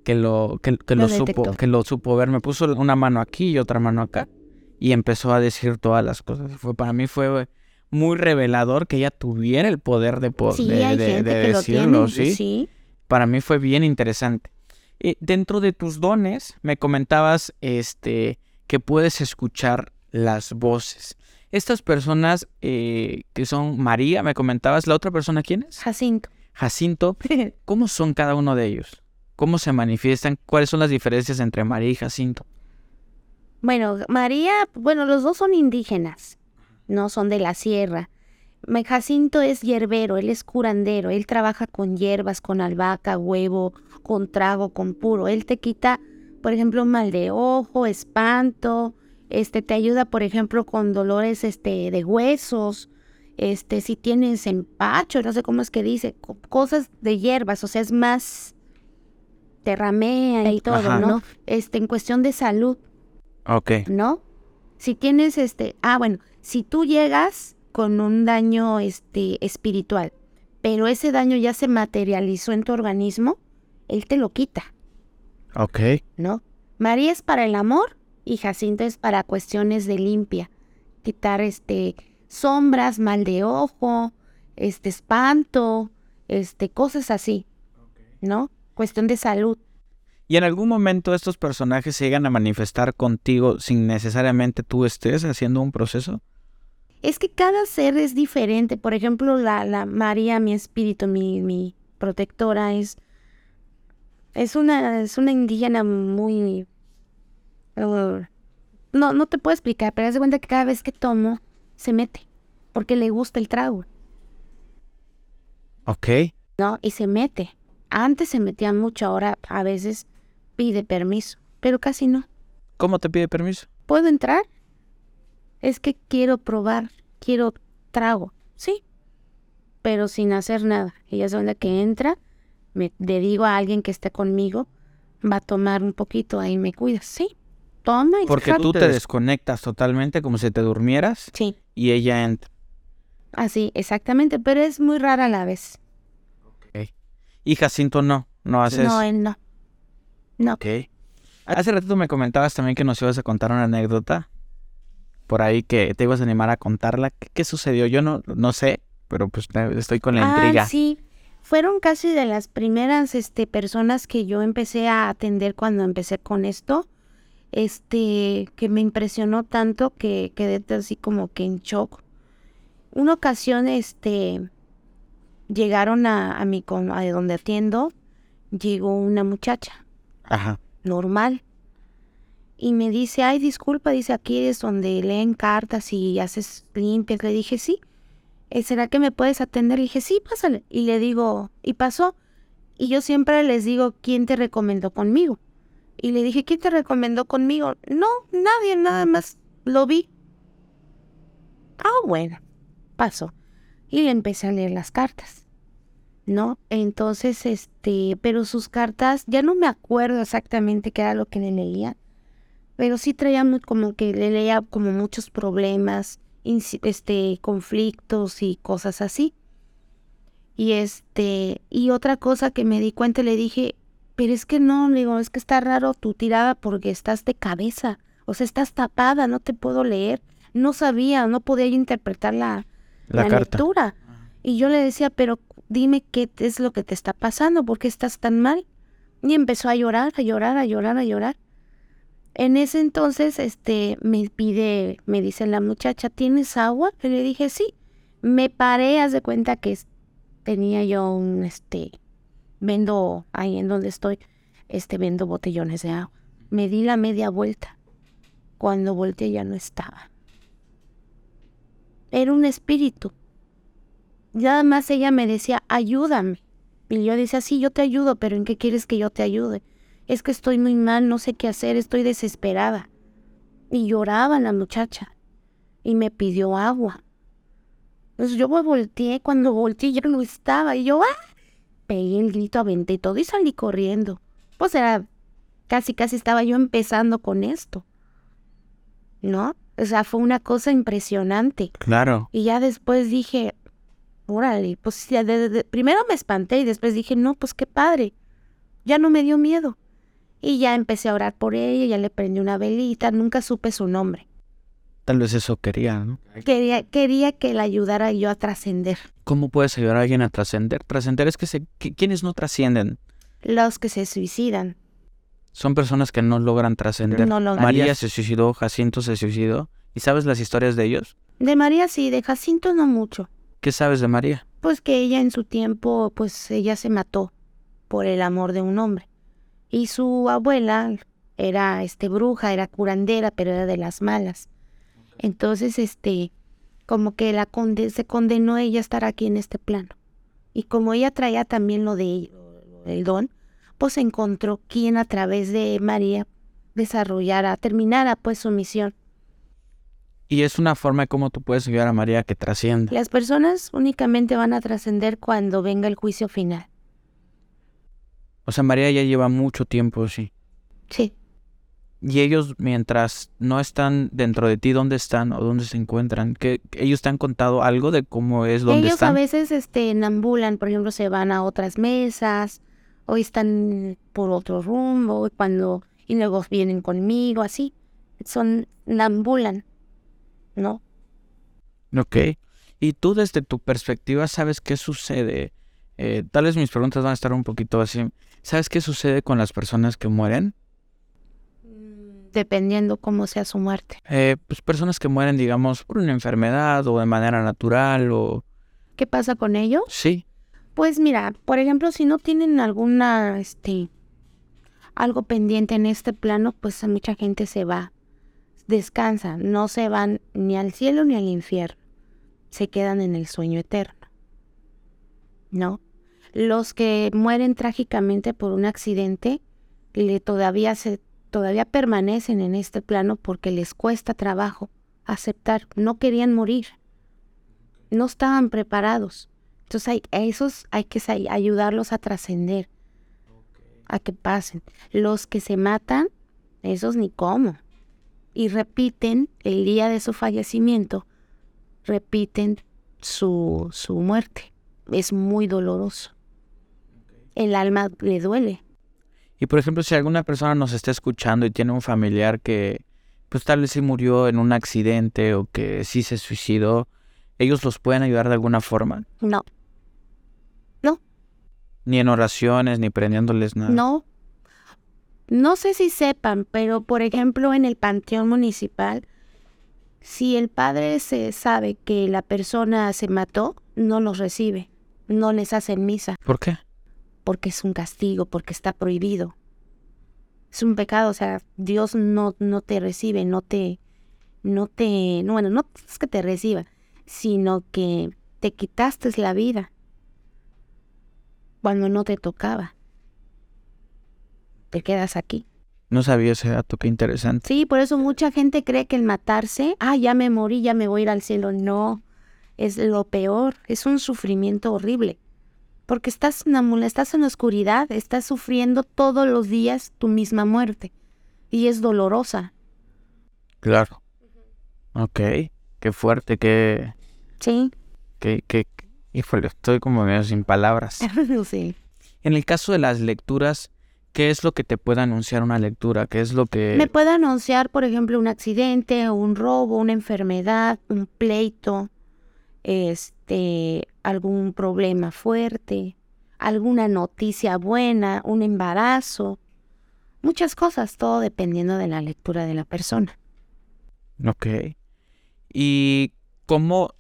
que lo, que, lo, supo, que lo supo ver. Me puso una mano aquí y otra mano acá. Y empezó a decir todas las cosas. Fue, para mí fue muy revelador que ella tuviera el poder de, poder de, decirlo, ¿sí? Para mí fue bien interesante. Y dentro de tus dones, me comentabas este, que puedes escuchar las voces. Estas personas eh, que son María, me comentabas, ¿la otra persona quién es? Jacinto. Jacinto, ¿cómo son cada uno de ellos? ¿Cómo se manifiestan? ¿Cuáles son las diferencias entre María y Jacinto? Bueno, María, bueno, los dos son indígenas, no son de la sierra. Jacinto es hierbero, él es curandero, él trabaja con hierbas, con albahaca, huevo, con trago, con puro. Él te quita, por ejemplo, mal de ojo, espanto, este te ayuda, por ejemplo, con dolores este de huesos, este si tienes empacho, no sé cómo es que dice, cosas de hierbas, o sea, es más te ramea y todo, ¿no? Este en cuestión de salud. Ok. ¿No? Si tienes este, ah, bueno, si tú llegas con un daño este espiritual, pero ese daño ya se materializó en tu organismo, él te lo quita. Ok. ¿No? María es para el amor y Jacinto es para cuestiones de limpia, quitar este sombras, mal de ojo, este espanto, este cosas así, ¿no? Cuestión de salud. ¿Y en algún momento estos personajes se llegan a manifestar contigo sin necesariamente tú estés haciendo un proceso? Es que cada ser es diferente. Por ejemplo, la, la María, mi espíritu, mi, mi protectora, es, es, una, es una indígena muy no, no te puedo explicar, pero haz de cuenta que cada vez que tomo, se mete. Porque le gusta el trago. Ok. ¿No? Y se mete. Antes se metía mucho, ahora a veces pide permiso, pero casi no. ¿Cómo te pide permiso? ¿Puedo entrar? Es que quiero probar, quiero trago. Sí, pero sin hacer nada. Ella es donde que entra, me, le digo a alguien que esté conmigo, va a tomar un poquito, ahí me cuida. Sí, toma y Porque tú te desconectas totalmente como si te durmieras. Sí. Y ella entra. Así, exactamente, pero es muy rara a la vez. Ok. Y Jacinto no, no haces. No, él no. No. Ok. Hace ratito me comentabas también que nos ibas a contar una anécdota. Por ahí que te ibas a animar a contarla. ¿Qué, sucedió? Yo no, no sé, pero pues estoy con la ah, intriga. Sí, fueron casi de las primeras este, personas que yo empecé a atender cuando empecé con esto este, que me impresionó tanto que quedé así como que en shock. Una ocasión, este, llegaron a, a mi, a donde atiendo, llegó una muchacha. Ajá. Normal. Y me dice, ay, disculpa, dice, aquí es donde leen cartas y haces limpias. Le dije, sí. Eh, ¿Será que me puedes atender? Le dije, sí, pásale. Y le digo, y pasó. Y yo siempre les digo, ¿quién te recomendó conmigo? Y le dije, ¿quién te recomendó conmigo? No, nadie, nada más lo vi. Ah, bueno, pasó. Y le empecé a leer las cartas. ¿No? Entonces, este, pero sus cartas, ya no me acuerdo exactamente qué era lo que le leía, pero sí traía muy, como que le leía como muchos problemas, este, conflictos y cosas así. Y este, y otra cosa que me di cuenta, le dije, pero es que no, digo, es que está raro tu tirada porque estás de cabeza, o sea, estás tapada, no te puedo leer. No sabía, no podía interpretar la, la, lectura. Y yo le decía, pero dime qué es lo que te está pasando, por qué estás tan mal. Y empezó a llorar, a llorar, a llorar, a llorar. En ese entonces, este, me pide, me dice la muchacha, ¿tienes agua? Y le dije, sí. Me paré, haz de cuenta que tenía yo un, este, vendo ahí en donde estoy, este, vendo botellones de agua. Me di la media vuelta. Cuando volteé ya no estaba. Era un espíritu. nada más ella me decía, ayúdame. Y yo decía, sí, yo te ayudo, pero ¿en qué quieres que yo te ayude? Es que estoy muy mal, no sé qué hacer, estoy desesperada. Y lloraba la muchacha. Y me pidió agua. Entonces yo me volteé, cuando volteé ya no estaba. Y yo, ¡ah! Pegué el grito, aventé todo y salí corriendo. Pues era, casi, casi estaba yo empezando con esto. ¿No? O sea, fue una cosa impresionante. Claro. Y ya después dije, órale, pues de- primero me espanté y después dije, no, pues qué padre. Ya no me dio miedo. Y ya empecé a orar por ella, ya le prendí una velita, nunca supe su nombre. Tal vez eso quería, ¿no? Quería, quería que la ayudara yo a trascender. ¿Cómo puedes ayudar a alguien a trascender? Trascender es que se... ¿Quiénes no trascienden? Los que se suicidan. Son personas que no logran trascender. No logran. María se suicidó, Jacinto se suicidó. ¿Y sabes las historias de ellos? De María sí, de Jacinto no mucho. ¿Qué sabes de María? Pues que ella en su tiempo, pues ella se mató por el amor de un hombre. Y su abuela era este bruja, era curandera, pero era de las malas. Entonces, este, como que la conde se condenó ella a estar aquí en este plano. Y como ella traía también lo de el don, pues encontró quien a través de María desarrollara, terminara pues su misión. Y es una forma de cómo tú puedes ayudar a María a que trascienda. Las personas únicamente van a trascender cuando venga el juicio final. O sea, María ya lleva mucho tiempo, sí. Sí. Y ellos, mientras no están dentro de ti, ¿dónde están o dónde se encuentran? ¿Qué, ellos te han contado algo de cómo es, dónde Ellos están? a veces este, ambulan, por ejemplo, se van a otras mesas, o están por otro rumbo, y cuando, y luego vienen conmigo, así. Son, ambulan, ¿no? Ok. Y tú desde tu perspectiva sabes qué sucede. Eh, tal vez mis preguntas van a estar un poquito así. ¿Sabes qué sucede con las personas que mueren? Dependiendo cómo sea su muerte. Eh, pues personas que mueren, digamos, por una enfermedad o de manera natural o... ¿Qué pasa con ellos? Sí. Pues mira, por ejemplo, si no tienen alguna, este, algo pendiente en este plano, pues mucha gente se va, descansa, no se van ni al cielo ni al infierno, se quedan en el sueño eterno, ¿no? Los que mueren trágicamente por un accidente, le todavía se, todavía permanecen en este plano porque les cuesta trabajo aceptar, no querían morir, no estaban preparados. Entonces hay, a esos hay que ayudarlos a trascender, a que pasen. Los que se matan, esos ni cómo. Y repiten el día de su fallecimiento, repiten su, su muerte. Es muy doloroso. El alma le duele. Y por ejemplo, si alguna persona nos está escuchando y tiene un familiar que pues tal vez sí murió en un accidente o que sí se suicidó, ¿ellos los pueden ayudar de alguna forma? No, Ni en oraciones, ni prendiéndoles nada. no. No sé si sepan, pero por ejemplo en el panteón municipal, si el padre se sabe que la persona se mató, no los recibe, no les hacen misa, ¿Por qué? Porque es un castigo, porque está prohibido. Es un pecado, o sea, Dios no, no te recibe, no te, no te, no, bueno, no es que te reciba, sino que te quitaste la vida cuando no te tocaba. Te quedas aquí. No sabía ese dato, qué interesante. Sí, por eso mucha gente cree que el matarse, ah, ya me morí, ya me voy a ir al cielo. No, es lo peor, es un sufrimiento horrible. Porque estás en la mula, estás en la oscuridad, estás sufriendo todos los días tu misma muerte. Y es dolorosa. Claro. Ok. Qué fuerte, qué... Sí, qué, qué... Híjole, estoy como medio sin palabras. sí. En el caso de las lecturas, ¿qué es lo que te puede anunciar una lectura? ¿Qué es lo que... Me puede anunciar, por ejemplo, un accidente, un robo, una enfermedad, un pleito, este, algún problema fuerte, alguna noticia buena, un embarazo, muchas cosas, todo dependiendo de la lectura de la persona. Ok. ¿Y cómo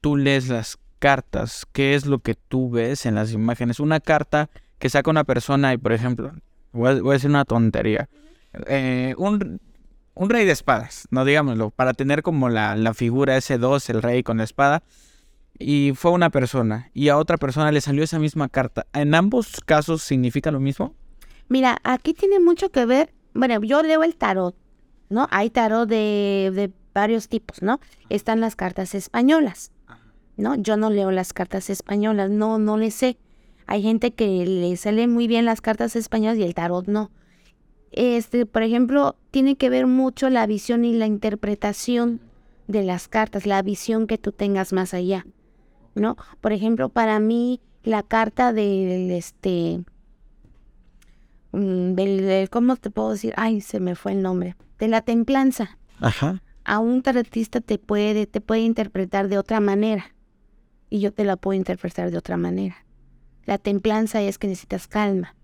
tú lees las cartas? ¿Qué es lo que tú ves en las imágenes? Una carta que saca una persona y, por ejemplo, voy a, voy a decir una tontería. Eh, un, un rey de espadas, no digámoslo, para tener como la, la figura ese dos, el rey con la espada. y fue una persona y a otra persona le salió esa misma carta, ¿en ambos casos significa lo mismo? Mira, aquí tiene mucho que ver, bueno, yo leo el tarot, ¿no? Hay tarot de, de varios tipos, ¿no? Están las cartas españolas, ¿no? Yo no leo las cartas españolas, no, no le sé. Hay gente que le sale muy bien las cartas españolas y el tarot no. Este, por ejemplo, tiene que ver mucho la visión y la interpretación de las cartas, la visión que tú tengas más allá, ¿no? Por ejemplo, para mí la carta del este mm, del, ¿cómo te puedo decir? Ay, se me fue el nombre. De la templanza. Ajá. A un tarotista te puede te puede interpretar de otra manera y yo te la puedo interpretar de otra manera. La templanza es que necesitas calma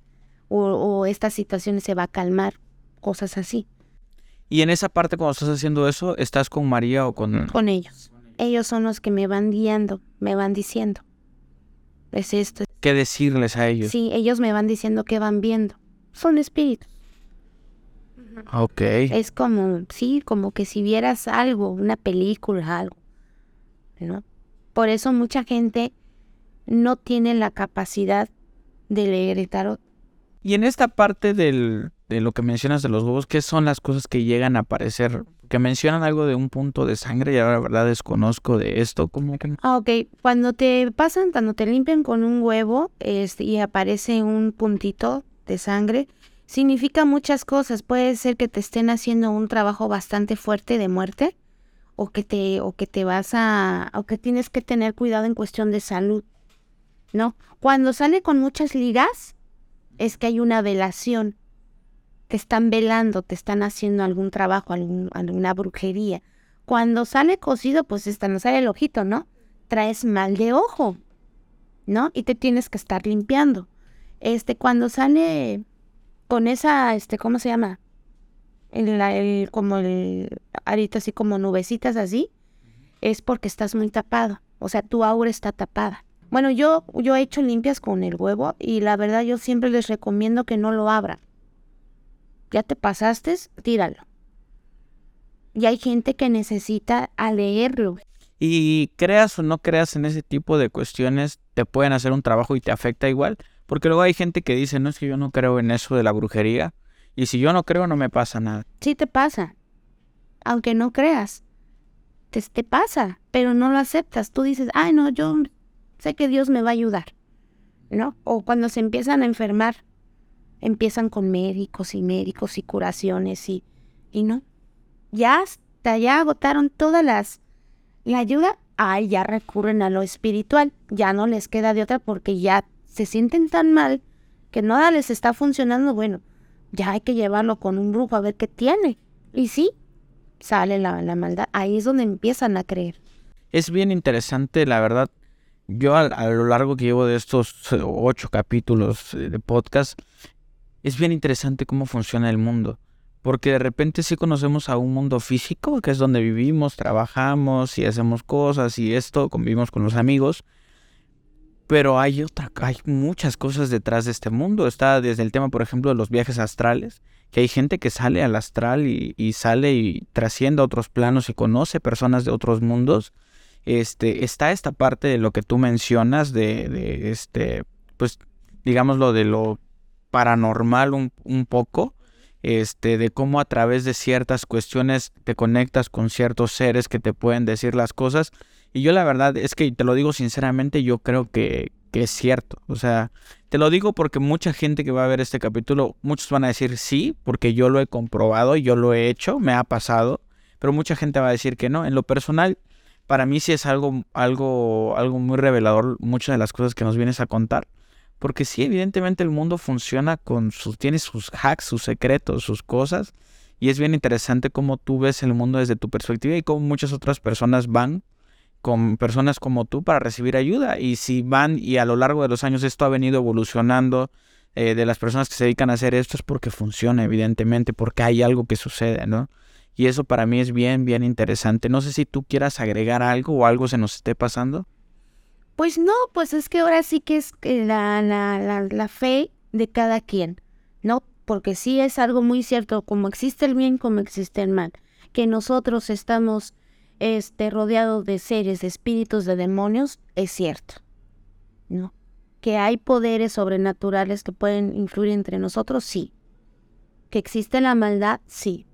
o, o esta situación se va a calmar, cosas así. Y en esa parte cuando estás haciendo eso, ¿estás con María o con...? Con ellos. Ellos son los que me van guiando, me van diciendo. Es esto. ¿Qué decirles a ellos? Sí, ellos me van diciendo qué van viendo. Son espíritus. Ok. Es como, sí, como que si vieras algo, una película, algo. ¿no? Por eso mucha gente no tiene la capacidad de leer el tarot. Y en esta parte del, de lo que mencionas de los huevos, ¿qué son las cosas que llegan a aparecer? Que mencionan algo de un punto de sangre y ahora la verdad desconozco de esto. ¿Cómo que? Ah, ok. Cuando te pasan, cuando te limpian con un huevo este, y aparece un puntito de sangre, significa muchas cosas. Puede ser que te estén haciendo un trabajo bastante fuerte de muerte o que te o que te vas a o que tienes que tener cuidado en cuestión de salud. ¿No? Cuando sale con muchas ligas es que hay una velación. Te están velando, te están haciendo algún trabajo, algún, alguna brujería. Cuando sale cocido, pues esta no sale el ojito, ¿no? Traes mal de ojo, ¿no? Y te tienes que estar limpiando. Este, cuando sale con esa, este, ¿cómo se llama? El, el, como el arito así como nubecitas así, es porque estás muy tapado. O sea, tu aura está tapada. Bueno, yo, yo he hecho limpias con el huevo y la verdad yo siempre les recomiendo que no lo abran. Ya te pasaste, tíralo. Y hay gente que necesita a leerlo. Y creas o no creas en ese tipo de cuestiones, te pueden hacer un trabajo y te afecta igual. Porque luego hay gente que dice, no es que yo no creo en eso de la brujería. Y si yo no creo, no me pasa nada. Sí te pasa. Aunque no creas. Te, te pasa, pero no lo aceptas. Tú dices, ay no, yo sé que Dios me va a ayudar, ¿no? O cuando se empiezan a enfermar, empiezan con médicos y médicos y curaciones y, y no. Ya hasta ya agotaron todas las, la ayuda, ay, ya recurren a lo espiritual, ya no les queda de otra porque ya se sienten tan mal que nada les está funcionando, bueno, ya hay que llevarlo con un brujo a ver qué tiene. Y sí, sale la, la maldad, ahí es donde empiezan a creer. Es bien interesante, la verdad, yo a, lo largo que llevo de estos ocho capítulos de podcast, es bien interesante cómo funciona el mundo. Porque de repente sí conocemos a un mundo físico, que es donde vivimos, trabajamos y hacemos cosas y esto, convivimos con los amigos. Pero hay otra, hay muchas cosas detrás de este mundo. Está desde el tema, por ejemplo, de los viajes astrales, que hay gente que sale al astral y, y sale y trasciende a otros planos y conoce personas de otros mundos este, está esta parte de lo que tú mencionas de, de este, pues, digámoslo, de lo paranormal un, un, poco, este, de cómo a través de ciertas cuestiones te conectas con ciertos seres que te pueden decir las cosas. Y yo la verdad es que te lo digo sinceramente, yo creo que, que es cierto. O sea, te lo digo porque mucha gente que va a ver este capítulo, muchos van a decir sí, porque yo lo he comprobado, yo lo he hecho, me ha pasado, pero mucha gente va a decir que no. En lo personal, para mí sí es algo, algo, algo muy revelador muchas de las cosas que nos vienes a contar. Porque sí, evidentemente el mundo funciona con sus, tiene sus hacks, sus secretos, sus cosas. Y es bien interesante cómo tú ves el mundo desde tu perspectiva y cómo muchas otras personas van con personas como tú para recibir ayuda. Y si van y a lo largo de los años esto ha venido evolucionando eh, de las personas que se dedican a hacer esto es porque funciona, evidentemente, porque hay algo que sucede, ¿no? Y eso para mí es bien, bien interesante. No sé si tú quieras agregar algo o algo se nos esté pasando. Pues no, pues es que ahora sí que es la, la, la, la fe de cada quien, ¿no? Porque sí es algo muy cierto, como existe el bien, como existe el mal. Que nosotros estamos este, rodeado de seres, de espíritus, de demonios, es cierto. ¿No? Que hay poderes sobrenaturales que pueden influir entre nosotros, sí. Que existe la maldad, sí.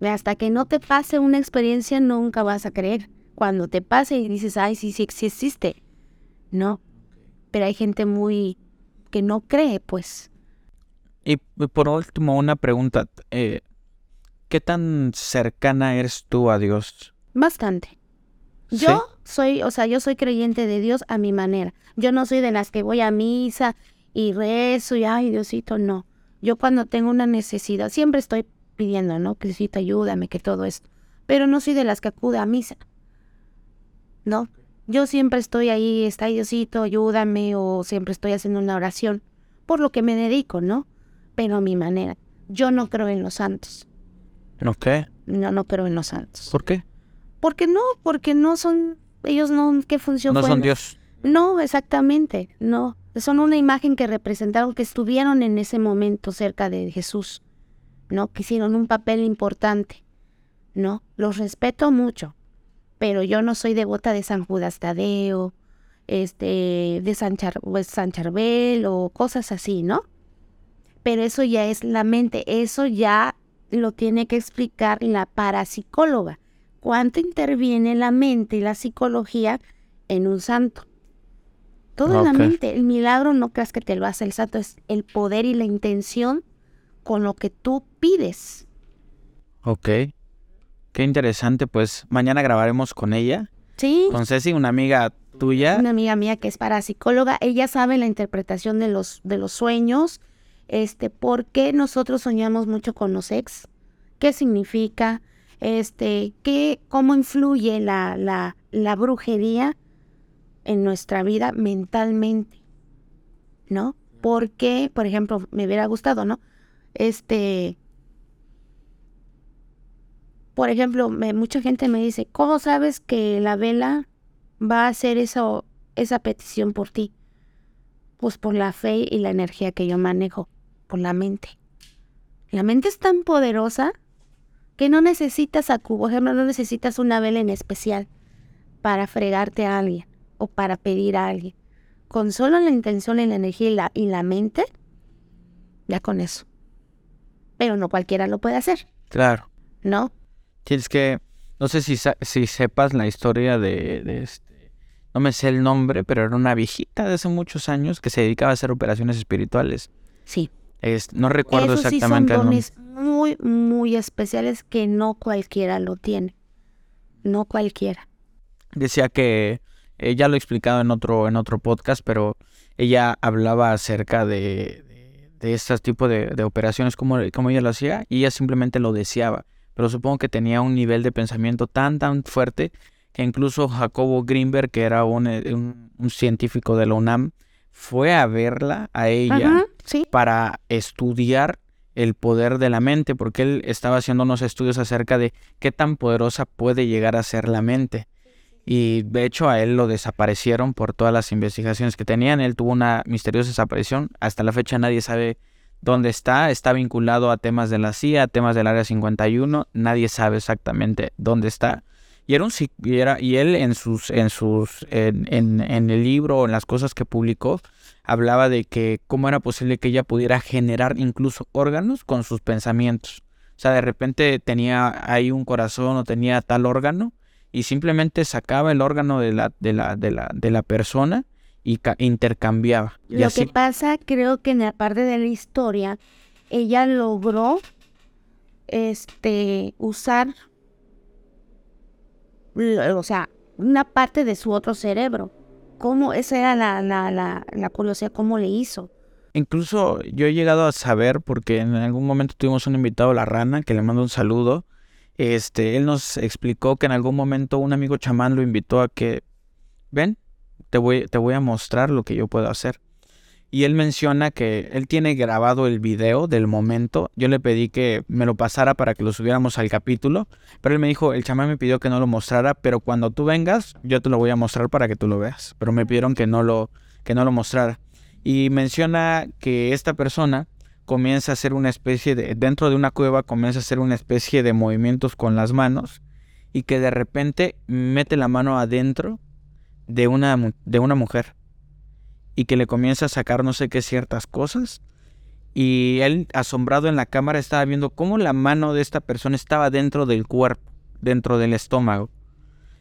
Hasta que no te pase una experiencia, nunca vas a creer. Cuando te pase y dices, ay, sí, sí, sí existe. No. Pero hay gente muy que no cree, pues. Y por último, una pregunta. Eh, ¿Qué tan cercana eres tú a Dios? Bastante. Yo soy, o sea, yo soy creyente de Dios a mi manera. Yo no soy de las que voy a misa y rezo y, ay, Diosito, no. Yo cuando tengo una necesidad, siempre estoy pidiendo, ¿no? Diosito, ayúdame, que todo esto. Pero no soy de las que acude a misa. ¿No? Yo siempre estoy ahí, está Diosito, ayúdame, o siempre estoy haciendo una oración, por lo que me dedico, ¿no? Pero a mi manera. Yo no creo en los santos. ¿No qué? No, no creo en los santos. ¿Por qué? Porque no, porque no son, ellos no, ¿qué función No son Dios. No, exactamente, no. Son una imagen que representaron, que estuvieron en ese momento cerca de Jesús, ¿no? Que hicieron un papel importante, ¿no? Los respeto mucho, pero yo no soy devota de San Judas Tadeo, este, de San, pues, San Charbel o cosas así, ¿no? Pero eso ya es la mente, eso ya lo tiene que explicar la parapsicóloga. ¿Cuánto interviene la mente y la psicología en un santo? Todo la mente. El milagro no creas que te lo hace el santo, es el poder y la intención con lo que tú pides. Ok. Qué interesante, pues mañana grabaremos con ella. Sí. Con Ceci, una amiga tuya. Una amiga mía que es parapsicóloga. Ella sabe la interpretación de los, de los sueños. Este, ¿por qué nosotros soñamos mucho con los ex? ¿Qué significa? Este, ¿qué, cómo influye la, la, la brujería en nuestra vida mentalmente? ¿No? ¿Por qué, por ejemplo, me hubiera gustado, ¿no? Este, por ejemplo, mucha gente me dice, ¿cómo sabes que la vela va a hacer esa petición por ti? Pues por la fe y la energía que yo manejo, por la mente. La mente es tan poderosa que no necesitas a por ejemplo, no necesitas una vela en especial para fregarte a alguien o para pedir a alguien. Con solo la intención y la energía y la, y la mente, ya con eso. Pero no cualquiera lo puede hacer. Claro. ¿No? Tienes que, no sé si, si sepas la historia de, de, este, no me sé el nombre, pero era una viejita de hace muchos años que se dedicaba a hacer operaciones espirituales. Sí. Es, no recuerdo exactamente sí son dones muy, muy especiales que no cualquiera lo tiene. No cualquiera. Decía que ella lo ha explicado en otro, en otro podcast, pero ella hablaba acerca de, de, este tipo de, de, operaciones, como, como ella lo hacía, y ella simplemente lo deseaba pero supongo que tenía un nivel de pensamiento tan, tan fuerte que incluso Jacobo Greenberg, que era un, eh, un, científico de la UNAM, fue a verla a ella para estudiar el poder de la mente, porque él estaba haciendo unos estudios acerca de qué tan poderosa puede llegar a ser la mente. Y de hecho a él lo desaparecieron por todas las investigaciones que tenían. Él tuvo una misteriosa desaparición. Hasta la fecha nadie sabe dónde está, está vinculado a temas de la CIA, a temas del Área 51, nadie sabe exactamente dónde está. Y, era un, y, él en sus, en sus, en, en, el libro en las cosas que publicó, hablaba de que cómo era posible que ella pudiera generar incluso órganos con sus pensamientos. O sea, de repente tenía ahí un corazón o tenía tal órgano y simplemente sacaba el órgano de la, de la, de la, de la persona y intercambiaba. Lo que pasa, creo que en la parte de la historia, ella logró este usar o sea, una parte de su otro cerebro. ¿Cómo? Esa era la, la, la, la curiosidad, ¿cómo le hizo? Incluso yo he llegado a saber, porque en algún momento tuvimos un invitado, La Rana, que le mando un saludo. Este, él nos explicó que en algún momento un amigo chamán lo invitó a que, ven, te voy, te voy a mostrar lo que yo puedo hacer. Y él menciona que él tiene grabado el video del momento. Yo le pedí que me lo pasara para que lo subiéramos al capítulo. Pero él me dijo, el chamán me pidió que no lo mostrara, pero cuando tú vengas, yo te lo voy a mostrar para que tú lo veas. Pero me pidieron que no lo, que no lo mostrara. Y menciona que esta persona comienza a hacer una especie de, dentro de una cueva, comienza a hacer una especie de movimientos con las manos y que de repente mete la mano adentro de una, de una mujer y que le comienza a sacar no sé qué ciertas cosas. Y él, asombrado en la cámara, estaba viendo cómo la mano de esta persona estaba dentro del cuerpo, dentro del estómago.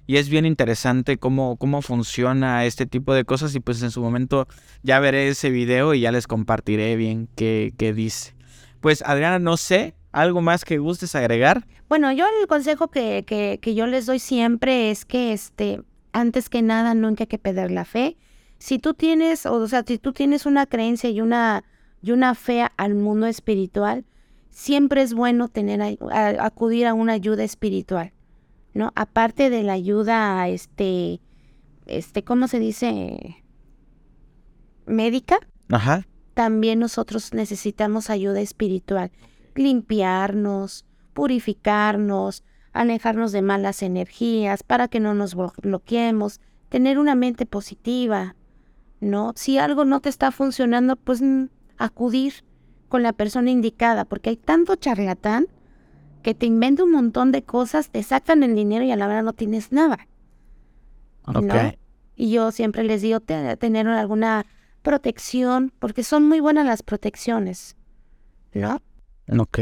Y es bien interesante cómo, cómo funciona este tipo de cosas. Y pues en su momento ya veré ese video y ya les compartiré bien qué, qué dice. Pues Adriana, no sé, ¿algo más que gustes agregar? Bueno, yo el consejo que, que, que yo les doy siempre es que este, antes que nada nunca hay que perder la fe si tú tienes, o, sea, si tú tienes una creencia y una, y una fe al mundo espiritual, siempre es bueno tener acudir a una ayuda espiritual, ¿no? Aparte de la ayuda, este, este, ¿cómo se dice? Médica. Ajá. También nosotros necesitamos ayuda espiritual. Limpiarnos, purificarnos, alejarnos de malas energías para que no nos bloqueemos, tener una mente positiva, ¿no? Si algo no te está funcionando, pues acudir con la persona indicada, porque hay tanto charlatán que te inventa un montón de cosas, te sacan el dinero y a la verdad no tienes nada. Y yo siempre les digo tener alguna protección, porque son muy buenas las protecciones, ¿no? Ok.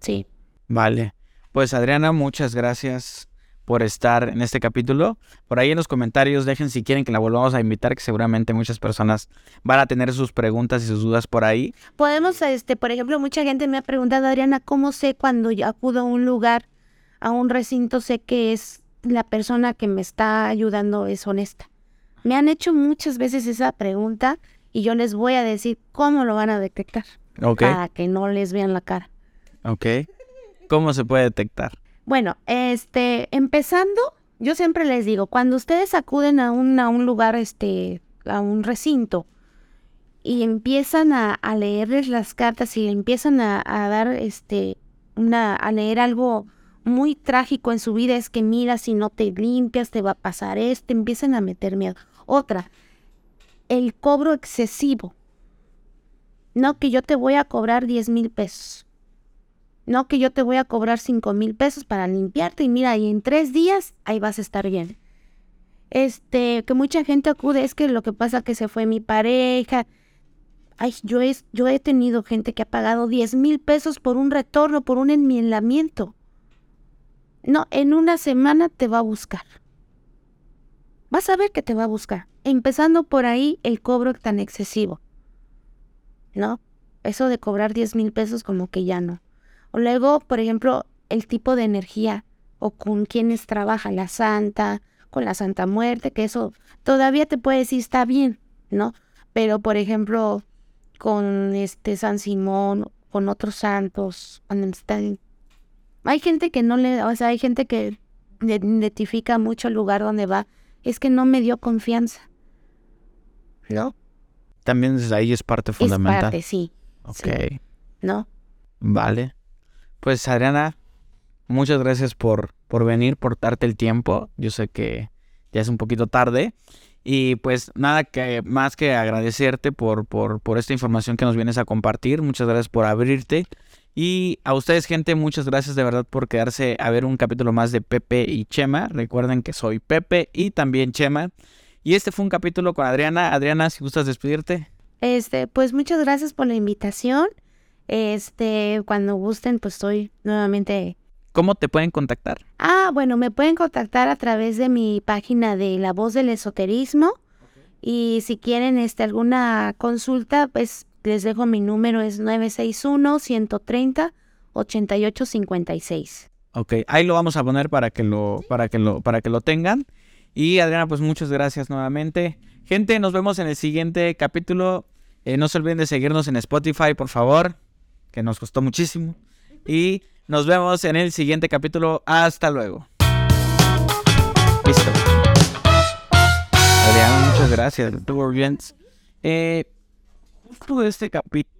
Sí. Vale. Pues Adriana, muchas gracias por estar en este capítulo. Por ahí en los comentarios dejen si quieren que la volvamos a invitar, que seguramente muchas personas van a tener sus preguntas y sus dudas por ahí. Podemos, este, por ejemplo, mucha gente me ha preguntado, Adriana, ¿cómo sé cuando acudo a un lugar, a un recinto, sé que es la persona que me está ayudando es honesta? Me han hecho muchas veces esa pregunta y yo les voy a decir cómo lo van a detectar. Para que no les vean la cara. Ok. ¿Cómo se puede detectar? Bueno, este, empezando, yo siempre les digo, cuando ustedes acuden a un, a un lugar, este, a un recinto, y empiezan a, leerles las cartas y empiezan a, dar, este, una, a leer algo muy trágico en su vida, es que mira, si no te limpias, te va a pasar esto, empiezan a meter miedo. Otra, el cobro excesivo. No, que yo te voy a cobrar 10 mil pesos. No que yo te voy a cobrar cinco mil pesos para limpiarte y mira, y en tres días ahí vas a estar bien. Este, que mucha gente acude, es que lo que pasa que se fue mi pareja. Ay, yo, es, yo he tenido gente que ha pagado 10 mil pesos por un retorno, por un enmiendamiento. No, en una semana te va a buscar. Vas a ver que te va a buscar. Empezando por ahí el cobro tan excesivo. ¿No? Eso de cobrar 10 mil pesos como que ya no. O luego, por ejemplo, el tipo de energía o con quienes trabaja la santa, con la Santa Muerte, que eso todavía te puede decir está bien, ¿no? Pero, por ejemplo, con este San Simón, con otros santos, Hay gente que no le, o sea, hay gente que identifica mucho el lugar donde va, es que no me dio confianza, ¿no? También ahí es parte fundamental. Es parte, sí. Ok. ¿No? Vale. Pues Adriana, muchas gracias por, por venir, por darte el tiempo. Yo sé que ya es un poquito tarde. Y pues nada que más que agradecerte por, por, por esta información que nos vienes a compartir. Muchas gracias por abrirte. Y a ustedes, gente, muchas gracias de verdad por quedarse a ver un capítulo más de Pepe y Chema. Recuerden que soy Pepe y también Chema. Y este fue un capítulo con Adriana. Adriana, si gustas despedirte. Este, pues muchas gracias por la invitación. Este, cuando gusten, pues estoy nuevamente. ¿Cómo te pueden contactar? Ah, bueno, me pueden contactar a través de mi página de La Voz del Esoterismo. Y si quieren este, alguna consulta, pues les dejo mi número, es 961-130-8856. Ok, ahí lo vamos a poner para que lo, para que lo, para que lo tengan. Y Adriana, pues muchas gracias nuevamente. Gente, nos vemos en el siguiente capítulo. Eh, no se olviden de seguirnos en Spotify, por favor que nos costó muchísimo. Y nos vemos en el siguiente capítulo. Hasta luego. Listo. Adrián, muchas gracias. Estuvo bien. Eh, justo de este capítulo